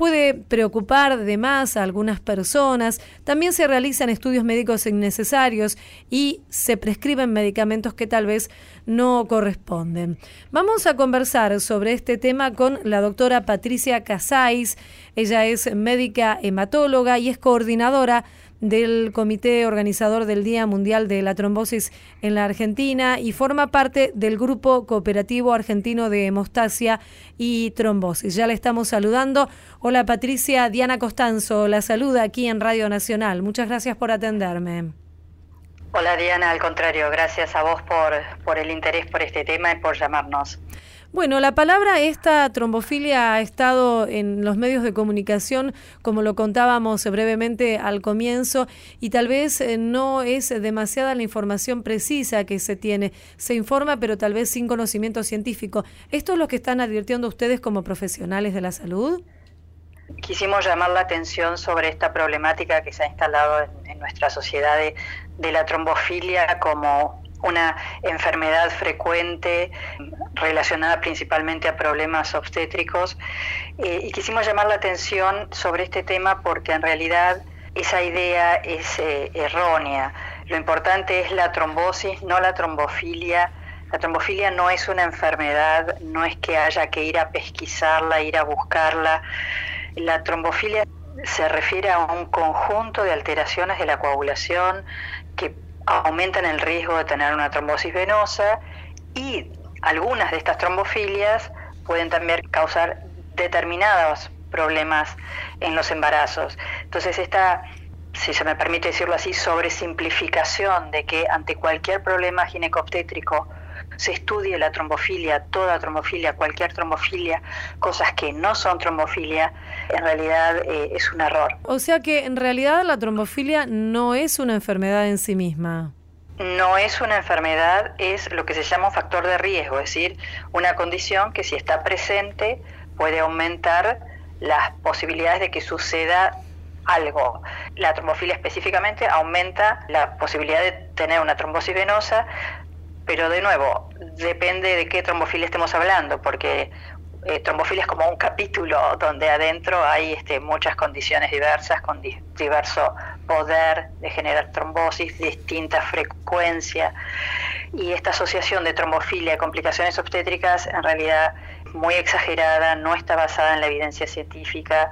puede preocupar de más a algunas personas. También se realizan estudios médicos innecesarios y se prescriben medicamentos que tal vez no corresponden. Vamos a conversar sobre este tema con la doctora Patricia Casais. Ella es médica hematóloga y es coordinadora del comité organizador del Día Mundial de la Trombosis en la Argentina y forma parte del Grupo Cooperativo Argentino de Hemostasia y Trombosis. Ya le estamos saludando. Hola Patricia, Diana Costanzo, la saluda aquí en Radio Nacional. Muchas gracias por atenderme. Hola Diana, al contrario, gracias a vos por, por el interés por este tema y por llamarnos. Bueno, la palabra esta trombofilia ha estado en los medios de comunicación, como lo contábamos brevemente al comienzo, y tal vez eh, no es demasiada la información precisa que se tiene. Se informa, pero tal vez sin conocimiento científico. ¿Esto es lo que están advirtiendo ustedes como profesionales de la salud? Quisimos llamar la atención sobre esta problemática que se ha instalado en, nuestra sociedad de la trombofilia como una enfermedad frecuente relacionada principalmente a problemas obstétricos eh, y quisimos llamar la atención sobre este tema porque en realidad esa idea es eh, errónea. Lo importante es la trombosis, no la trombofilia. La trombofilia no es una enfermedad, no es que haya que ir a pesquisarla, ir a buscarla. La trombofilia se refiere a un conjunto de alteraciones de la coagulación que aumentan el riesgo de tener una trombosis venosa y algunas de estas trombofilias pueden también causar determinados problemas en los embarazos. Entonces esta, si se me permite decirlo así, sobresimplificación de que ante cualquier problema ginecobstétrico se estudie la trombofilia, toda trombofilia, cualquier trombofilia, cosas que no son trombofilia, en realidad eh, es un error. O sea que en realidad la trombofilia no es una enfermedad en sí misma. No es una enfermedad, es lo que se llama un factor de riesgo, es decir, una condición que si está presente puede aumentar las posibilidades de que suceda algo. La trombofilia específicamente aumenta la posibilidad de tener una trombosis venosa, pero de nuevo, depende de qué trombofilia estemos hablando, porque eh, trombofilia es como un capítulo donde adentro hay este, muchas condiciones diversas, con diverso poder de generar trombosis, distinta frecuencia. Y esta asociación de trombofilia y complicaciones obstétricas en realidad muy exagerada, no está basada en la evidencia científica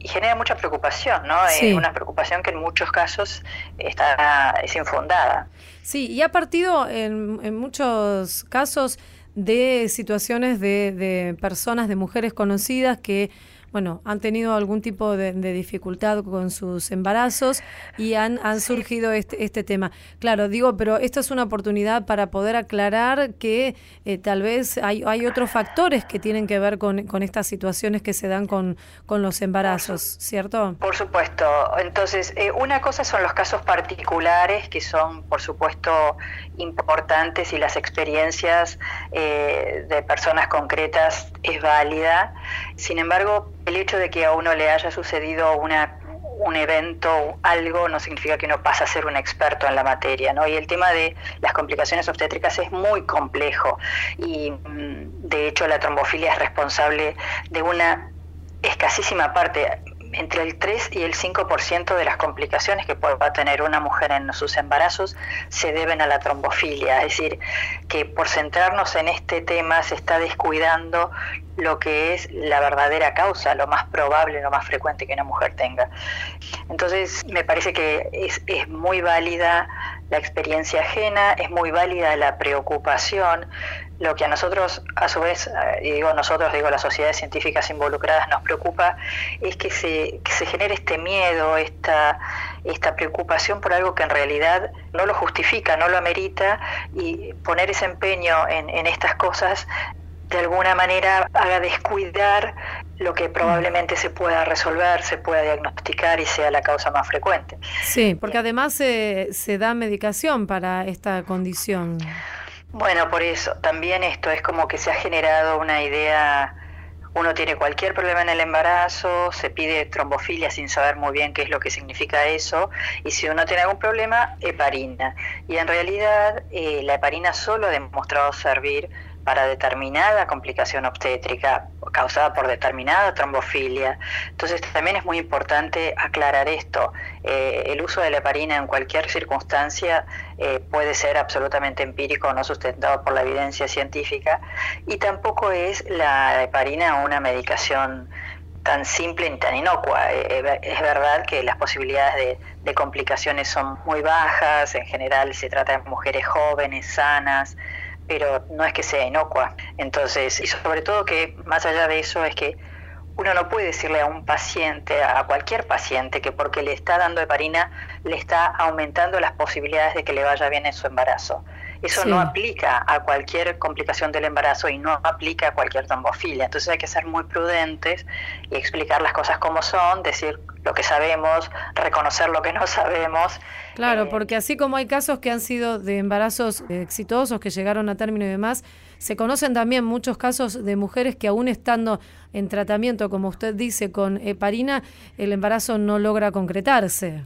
y genera mucha preocupación, ¿no? Es una preocupación que en muchos casos está, es infundada. Sí, y ha partido en, en muchos casos de situaciones de, de personas, de mujeres conocidas que bueno, han tenido algún tipo de, dificultad con sus embarazos y han, han surgido este, este tema. Claro, digo, pero esta es una oportunidad para poder aclarar que eh, tal vez hay, hay otros factores que tienen que ver con, con estas situaciones que se dan con, con los embarazos, ¿cierto? Por supuesto. Entonces, eh, una cosa son los casos particulares que son, por supuesto, importantes y las experiencias eh, de personas concretas es válida. Sin embargo, el hecho de que a uno le haya sucedido una un evento, algo, no significa que uno pasa a ser un experto en la materia, ¿no? Y el tema de las complicaciones obstétricas es muy complejo y mm, de hecho la trombofilia es responsable de una escasísima parte, entre el 3 y el 5% de las complicaciones que pueda tener una mujer en sus embarazos se deben a la trombofilia, es decir, que por centrarnos en este tema se está descuidando lo que es la verdadera causa, lo más probable, lo más frecuente que una mujer tenga. Entonces, me parece que es, es muy válida la experiencia ajena, es muy válida la preocupación, lo que a nosotros, a su vez, eh, digo nosotros, digo las sociedades científicas involucradas, nos preocupa es que se, que se genere este miedo, esta, esta preocupación por algo que en realidad no lo justifica, no lo amerita, y poner ese empeño en, en estas cosas de alguna manera haga descuidar lo que probablemente se pueda resolver, se pueda diagnosticar y sea la causa más frecuente. Sí, porque además se, se da medicación para esta condición. Bueno, por eso, también esto es como que se ha generado una idea, uno tiene cualquier problema en el embarazo, se pide trombofilia sin saber muy bien qué es lo que significa eso, y si uno tiene algún problema, heparina. Y en realidad eh, la heparina solo ha demostrado servir para determinada complicación obstétrica causada por determinada trombofilia. Entonces también es muy importante aclarar esto. Eh, el uso de la heparina en cualquier circunstancia eh, puede ser absolutamente empírico, no sustentado por la evidencia científica, y tampoco es la heparina una medicación tan simple ni tan inocua. Eh, es verdad que las posibilidades de, complicaciones son muy bajas, en general se trata de mujeres jóvenes, sanas, pero no es que sea inocua. Entonces, y sobre todo que más allá de eso es que uno no puede decirle a un paciente, a cualquier paciente, que porque le está dando heparina le está aumentando las posibilidades de que le vaya bien en su embarazo. Eso no aplica a cualquier complicación del embarazo y no aplica a cualquier trombofilia. Entonces hay que ser muy prudentes y explicar las cosas como son, decir lo que sabemos, reconocer lo que no sabemos. Claro, eh, porque así como hay casos que han sido de embarazos exitosos, que llegaron a término y demás, se conocen también muchos casos de mujeres que aún estando en tratamiento, como usted dice, con heparina, el embarazo no logra concretarse.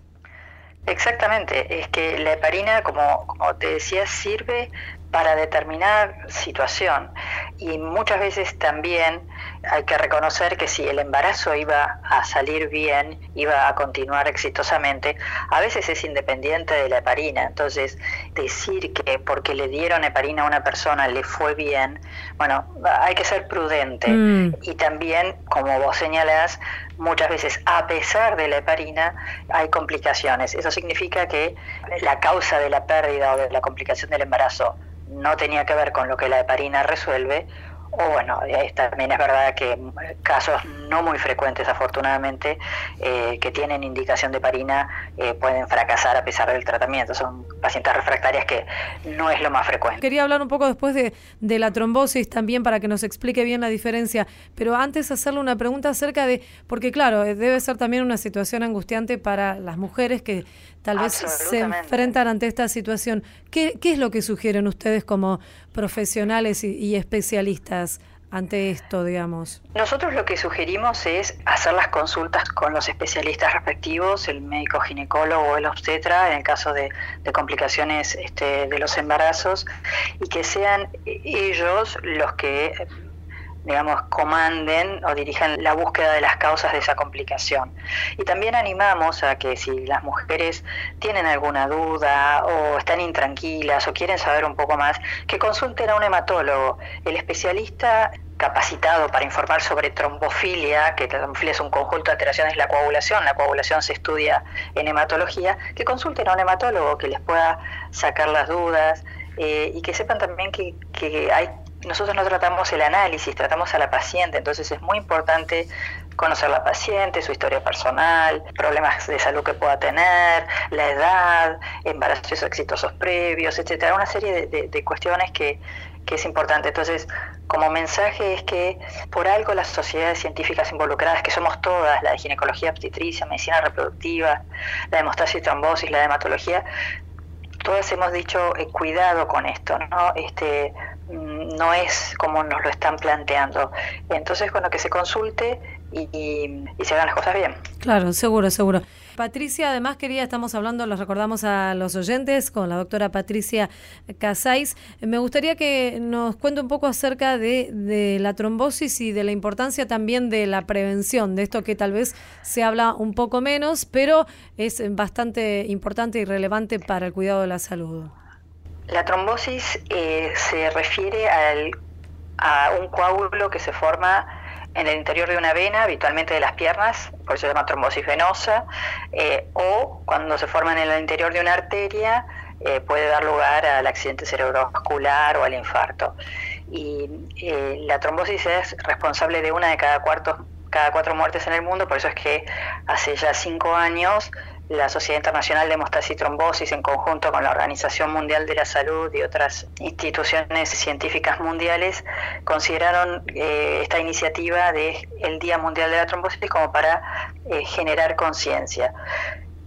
Exactamente, es que la heparina, como, te decía, sirve para determinar situación. Y muchas veces también hay que reconocer que si el embarazo iba a salir bien, iba a continuar exitosamente, a veces es independiente de la heparina. Entonces, decir que porque le dieron heparina a una persona le fue bien, bueno, hay que ser prudente. Mm. Y también, como vos señalás, muchas veces a pesar de la heparina hay complicaciones. Eso significa que la causa de la pérdida o de la complicación del embarazo no tenía que ver con lo que la heparina resuelve, o bueno, también es verdad que casos no muy frecuentes, afortunadamente, eh, que tienen indicación de parina eh, pueden fracasar a pesar del tratamiento. Son pacientes refractarias que no es lo más frecuente. Quería hablar un poco después de, de la trombosis también para que nos explique bien la diferencia, pero antes hacerle una pregunta acerca de, porque claro, eh, debe ser también una situación angustiante para las mujeres que tal vez se enfrentan ante esta situación. ¿Qué, ¿Qué, es lo que sugieren ustedes como profesionales y, especialistas ante esto, digamos? Nosotros lo que sugerimos es hacer las consultas con los especialistas respectivos, el médico ginecólogo o el obstetra, en el caso de, complicaciones este, de los embarazos, y que sean ellos los que digamos, comanden o dirijan la búsqueda de las causas de esa complicación. Y también animamos a que si las mujeres tienen alguna duda o están intranquilas o quieren saber un poco más, que consulten a un hematólogo. El especialista capacitado para informar sobre trombofilia, que trombofilia es un conjunto de alteraciones la coagulación, la coagulación se estudia en hematología, que consulten a un hematólogo que les pueda sacar las dudas eh, y que sepan también que, que hay nosotros no tratamos el análisis, tratamos a la paciente, entonces es muy importante conocer la paciente, su historia personal, problemas de salud que pueda tener, la edad, embarazos exitosos previos, etcétera, una serie de, cuestiones que, es importante. Entonces, como mensaje es que por algo las sociedades científicas involucradas, que somos todas, la de ginecología obstetricia, medicina reproductiva, la de hemostasia y trombosis, la de hematología, todas hemos dicho eh, cuidado con esto, ¿no? Este, no es como nos lo están planteando. Entonces, bueno, que se consulte y, y, se hagan las cosas bien. Claro, seguro, seguro. Patricia, además quería, estamos hablando, los recordamos a los oyentes, con la doctora Patricia Casais. Me gustaría que nos cuente un poco acerca de, de, la trombosis y de la importancia también de la prevención, de esto que tal vez se habla un poco menos, pero es bastante importante y relevante para el cuidado de la salud. La trombosis eh, se refiere al, a un coágulo que se forma en el interior de una vena, habitualmente de las piernas, por eso se llama trombosis venosa, eh, o cuando se forma en el interior de una arteria, eh, puede dar lugar al accidente cerebrovascular o al infarto. Y la trombosis es responsable de una de cada, cada cuatro muertes en el mundo, por eso es que hace ya cinco años la Sociedad Internacional de Hemostasis y Trombosis, en conjunto con la Organización Mundial de la Salud y otras instituciones científicas mundiales, consideraron eh, esta iniciativa de el Día Mundial de la Trombosis como para eh, generar conciencia.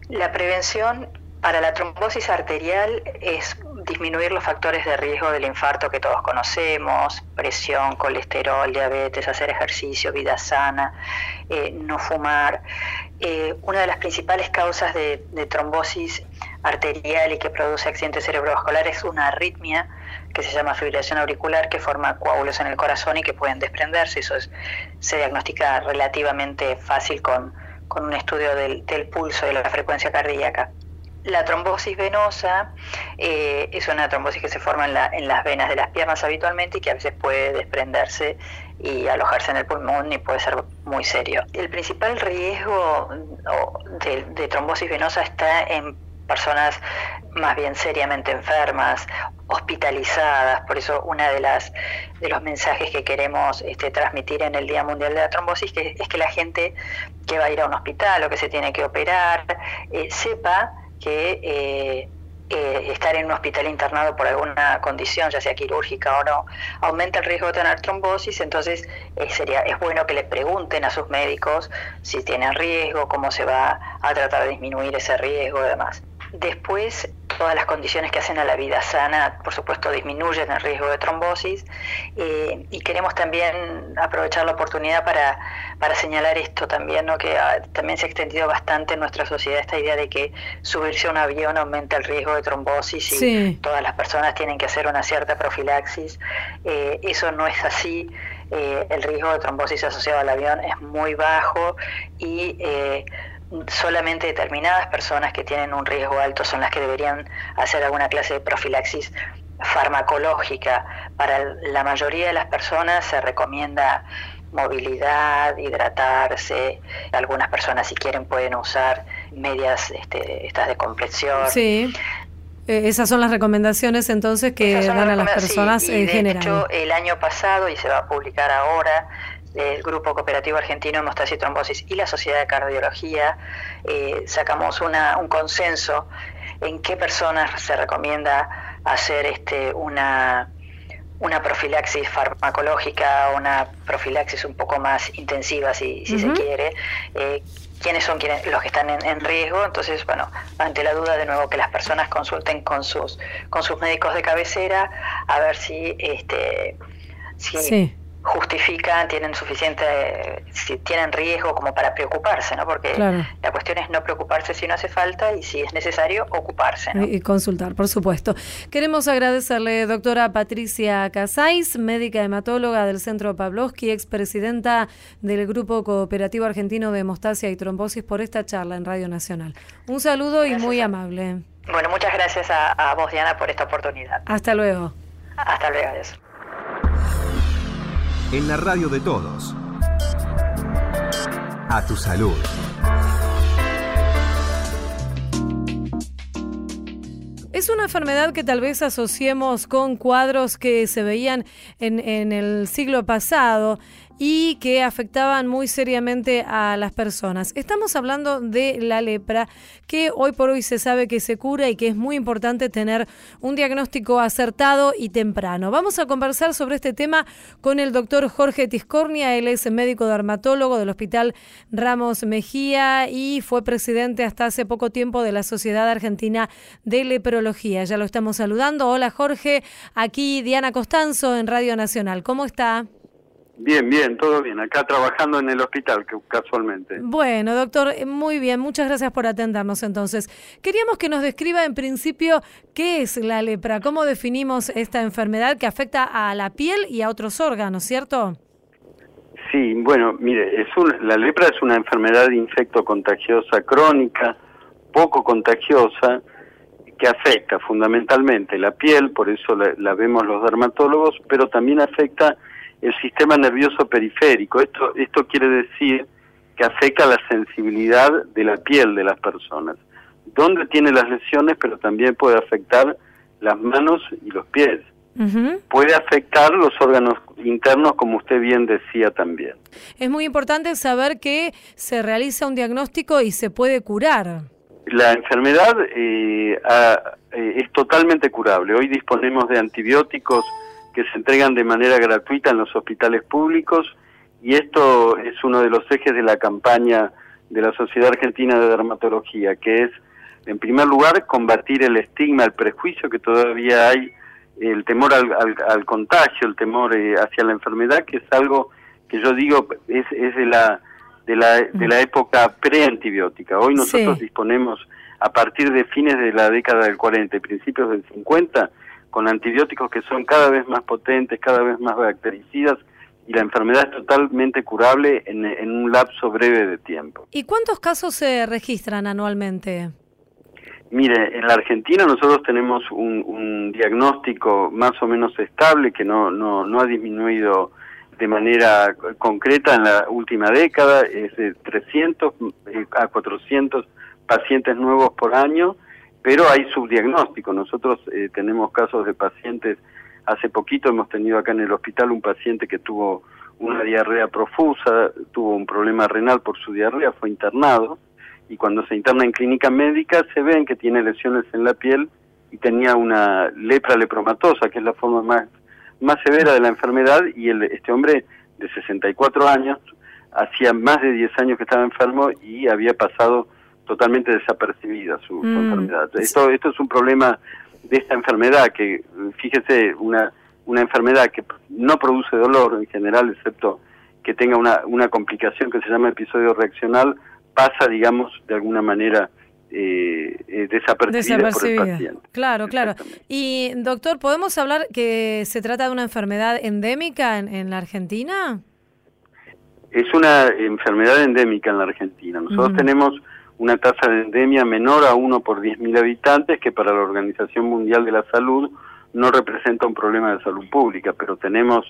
La prevención para la trombosis arterial es disminuir los factores de riesgo del infarto que todos conocemos, presión, colesterol, diabetes, hacer ejercicio, vida sana, eh, no fumar. Eh, una de las principales causas de, trombosis arterial y que produce accidentes cerebrovasculares es una arritmia que se llama fibrilación auricular que forma coágulos en el corazón y que pueden desprenderse. Eso se diagnostica relativamente fácil con, un estudio del, del pulso de la frecuencia cardíaca. La trombosis venosa eh, es una trombosis que se forma en, las venas de las piernas habitualmente y que a veces puede desprenderse y alojarse en el pulmón y puede ser muy serio. El principal riesgo de, trombosis venosa está en personas más bien seriamente enfermas, hospitalizadas, por eso una de las de los mensajes que queremos este, transmitir en el Día Mundial de la Trombosis que, es que la gente que va a ir a un hospital o que se tiene que operar eh, sepa que eh, eh, estar en un hospital internado por alguna condición, ya sea quirúrgica o no, aumenta el riesgo de tener trombosis, entonces eh, sería es bueno que le pregunten a sus médicos si tienen riesgo, cómo se va a tratar de disminuir ese riesgo y demás. Después, todas las condiciones que hacen a la vida sana, por supuesto, disminuyen el riesgo de trombosis. Eh, y queremos también aprovechar la oportunidad para, para señalar esto también, ¿no? que ah, también se ha extendido bastante en nuestra sociedad esta idea de que subirse a un avión aumenta el riesgo de trombosis y todas las personas tienen que hacer una cierta profilaxis. Eh, eso no es así. Eh, el riesgo de trombosis asociado al avión es muy bajo y solamente determinadas personas que tienen un riesgo alto son las que deberían hacer alguna clase de profilaxis farmacológica. Para la mayoría de las personas se recomienda movilidad, hidratarse. Algunas personas si quieren pueden usar medias este, estas de compresión. Sí. Eh, esas son las recomendaciones entonces que dan a las personas en general. De hecho, el año pasado, y se va a publicar ahora, el Grupo Cooperativo Argentino de Hemostasis y Trombosis y la Sociedad de Cardiología, eh, sacamos una, un consenso en qué personas se recomienda hacer este, una, una profilaxis farmacológica, una profilaxis un poco más intensiva, si, si se quiere. Eh, quiénes son quienes, los que están en, riesgo. Entonces, bueno, ante la duda, de nuevo, que las personas consulten con sus, con sus médicos de cabecera a ver si, este, si justifican, tienen suficiente, si tienen riesgo como para preocuparse, ¿no? Porque la cuestión es no preocuparse si no hace falta y si es necesario ocuparse. Y, consultar, por supuesto. Queremos agradecerle, doctora Patricia Casais, médica hematóloga del Centro Pavlovsky, expresidenta del Grupo Cooperativo Argentino de Hemostasia y Trombosis, por esta charla en Radio Nacional. Un saludo y muy amable. Bueno, muchas gracias a, a vos, Diana, por esta oportunidad. Hasta luego. Hasta luego, adiós en la radio de todos. A tu salud. Es una enfermedad que tal vez asociemos con cuadros que se veían en, en el siglo pasado y que afectaban muy seriamente a las personas. Estamos hablando de la lepra, que hoy por hoy se sabe que se cura y que es muy importante tener un diagnóstico acertado y temprano. Vamos a conversar sobre este tema con el doctor Jorge Tiscornia, él es médico dermatólogo del Hospital Ramos Mejía y fue presidente hasta hace poco tiempo de la Sociedad Argentina de Leprología. Ya lo estamos saludando. Hola Jorge, aquí Diana Costanzo en Radio Nacional. ¿Cómo está? Bien, bien, todo bien. Acá trabajando en el hospital, casualmente. Bueno, doctor, eh, muy bien. Muchas gracias por atendernos entonces. Queríamos que nos describa en principio qué es la lepra, cómo definimos esta enfermedad que afecta a la piel y a otros órganos, ¿cierto? Sí, bueno, mire, es la lepra es una enfermedad infecto-contagiosa crónica, poco contagiosa, que afecta fundamentalmente la piel, por eso la vemos los dermatólogos, pero también afecta el sistema nervioso periférico. Esto, esto quiere decir que afecta la sensibilidad de la piel de las personas. Donde tiene las lesiones, pero también puede afectar las manos y los pies. Puede afectar los órganos internos, como usted bien decía también. Es muy importante saber que se realiza un diagnóstico y se puede curar. La enfermedad eh, eh, es totalmente curable. Hoy disponemos de antibióticos que se entregan de manera gratuita en los hospitales públicos y esto es uno de los ejes de la campaña de la Sociedad Argentina de Dermatología, que es, en primer lugar, combatir el estigma, el prejuicio que todavía hay, el temor al, contagio, el temor eh, hacia la enfermedad, que es algo que yo digo es, es de la de la, de la época preantibiótica. Hoy nosotros disponemos, a partir de fines de la década del 40 y principios del 50, con antibióticos que son cada vez más potentes, cada vez más bactericidas y la enfermedad es totalmente curable en, un lapso breve de tiempo. ¿Y cuántos casos se registran anualmente? Mire, en la Argentina nosotros tenemos un, diagnóstico más o menos estable que no, no, no ha disminuido de manera concreta en la última década, es de 300 eh, a 400 pacientes nuevos por año pero hay subdiagnóstico. Nosotros eh, tenemos casos de pacientes, hace poquito hemos tenido acá en el hospital un paciente que tuvo una diarrea profusa, tuvo un problema renal por su diarrea, fue internado y cuando se interna en clínica médica se ven que tiene lesiones en la piel y tenía una lepra lepromatosa, que es la forma más, más severa de la enfermedad y el, este hombre de 64 años, hacía más de 10 años que estaba enfermo y había pasado totalmente desapercibida su, mm. enfermedad. Esto, esto es un problema de esta enfermedad que, fíjese, una, una enfermedad que no produce dolor en general, excepto que tenga una, una complicación que se llama episodio reaccional, pasa, digamos, de alguna manera eh, eh desapercibida, por el paciente. Claro, claro. Y, doctor, ¿podemos hablar que se trata de una enfermedad endémica en, en la Argentina? Es una enfermedad endémica en la Argentina. Nosotros tenemos una tasa de endemia menor a 1 por 10.000 habitantes, que para la Organización Mundial de la Salud no representa un problema de salud pública, pero tenemos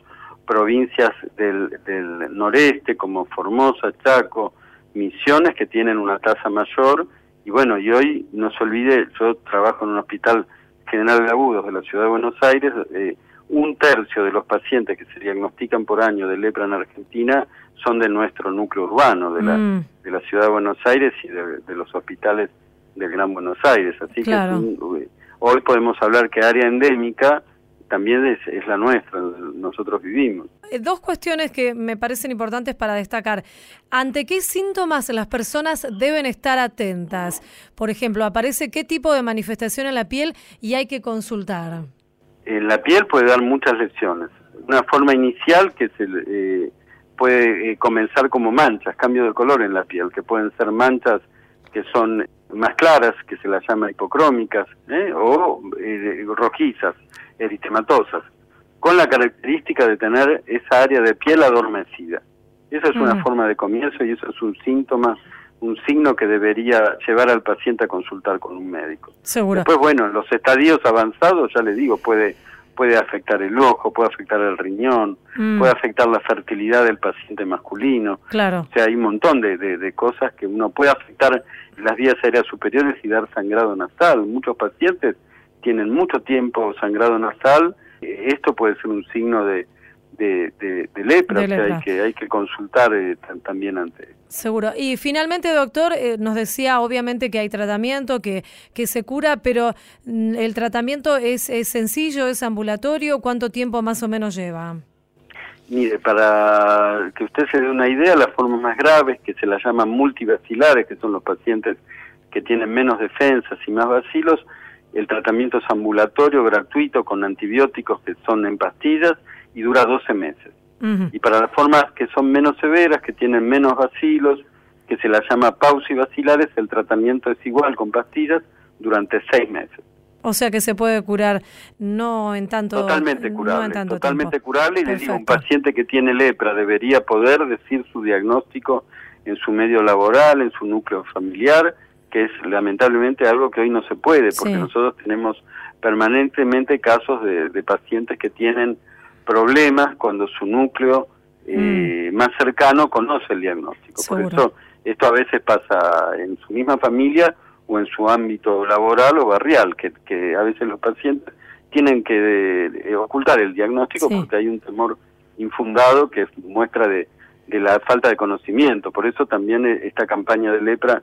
provincias del, del noreste como Formosa, Chaco, Misiones que tienen una tasa mayor. Y bueno, y hoy no se olvide, yo trabajo en un hospital general de agudos de la ciudad de Buenos Aires, eh, un tercio de los pacientes que se diagnostican por año de lepra en Argentina son de nuestro núcleo urbano, de la, mm. de la ciudad de Buenos Aires y de, los hospitales del Gran Buenos Aires. Así que hoy podemos hablar que área endémica también es, es, la nuestra, nosotros vivimos. Eh, dos cuestiones que me parecen importantes para destacar. ¿Ante qué síntomas las personas deben estar atentas? Por ejemplo, ¿aparece qué tipo de manifestación en la piel y hay que consultar? En la piel puede dar muchas lesiones. una forma inicial que se eh, puede eh, comenzar como manchas, cambio de color en la piel, que pueden ser manchas que son más claras, que se las llama hipocrómicas, ¿eh? o rojizas, eritematosas, con la característica de tener esa área de piel adormecida. Esa es una forma de comienzo y eso es un síntoma un signo que debería llevar al paciente a consultar con un médico. Seguro. Después, bueno, en los estadios avanzados, ya le digo, puede puede afectar el ojo, puede afectar el riñón, mm. puede afectar la fertilidad del paciente masculino. Claro. O sea, hay un montón de, de, cosas que uno puede afectar las vías aéreas superiores y dar sangrado nasal. Muchos pacientes tienen mucho tiempo sangrado nasal. Esto puede ser un signo de, de, de, lepra, o sea, hay que, hay que consultar eh, también ante Seguro. Y finalmente, doctor, eh, nos decía obviamente que hay tratamiento, que, que se cura, pero mm, ¿el tratamiento es, es sencillo, es ambulatorio? ¿Cuánto tiempo más o menos lleva? Mire, para que usted se dé una idea, las formas más graves, que se las llaman multivacilares, que son los pacientes que tienen menos defensas y más vacilos, el tratamiento es ambulatorio, gratuito, con antibióticos que son en pastillas y dura 12 meses. Y para las formas que son menos severas, que tienen menos vacilos, que se las llama pausivacilares, el tratamiento es igual con pastillas durante seis meses. O sea que se puede curar no en tanto totalmente curable, totalmente curable y le digo un paciente que tiene lepra debería poder decir su diagnóstico en su medio laboral, en su núcleo familiar, que es lamentablemente algo que hoy no se puede porque nosotros tenemos permanentemente casos de, de pacientes que tienen problemas cuando su núcleo eh, mm. más cercano conoce el diagnóstico. Por eso esto a veces pasa en su misma familia o en su ámbito laboral o barrial, que, que a veces los pacientes tienen que ocultar el diagnóstico porque hay un temor infundado que muestra de, de la falta de conocimiento. Por eso también e, esta campaña de lepra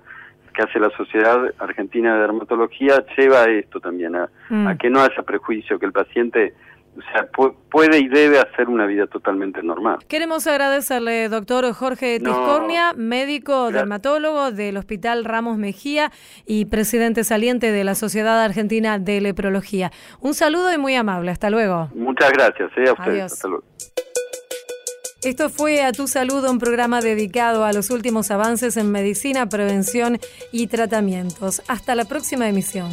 que hace la Sociedad Argentina de Dermatología lleva a esto también, a, mm. a que no haya prejuicio, que el paciente o sea, puede y debe hacer una vida totalmente normal. Queremos agradecerle, doctor Jorge Tiscornia, médico dermatólogo del Hospital Ramos Mejía y presidente saliente de la Sociedad Argentina de Leprología. Un saludo y muy amable. Hasta luego. Muchas gracias. Eh, a ustedes. Hasta luego. Esto fue A Tu Salud, un programa dedicado a los últimos avances en medicina, prevención y tratamientos. Hasta la próxima emisión.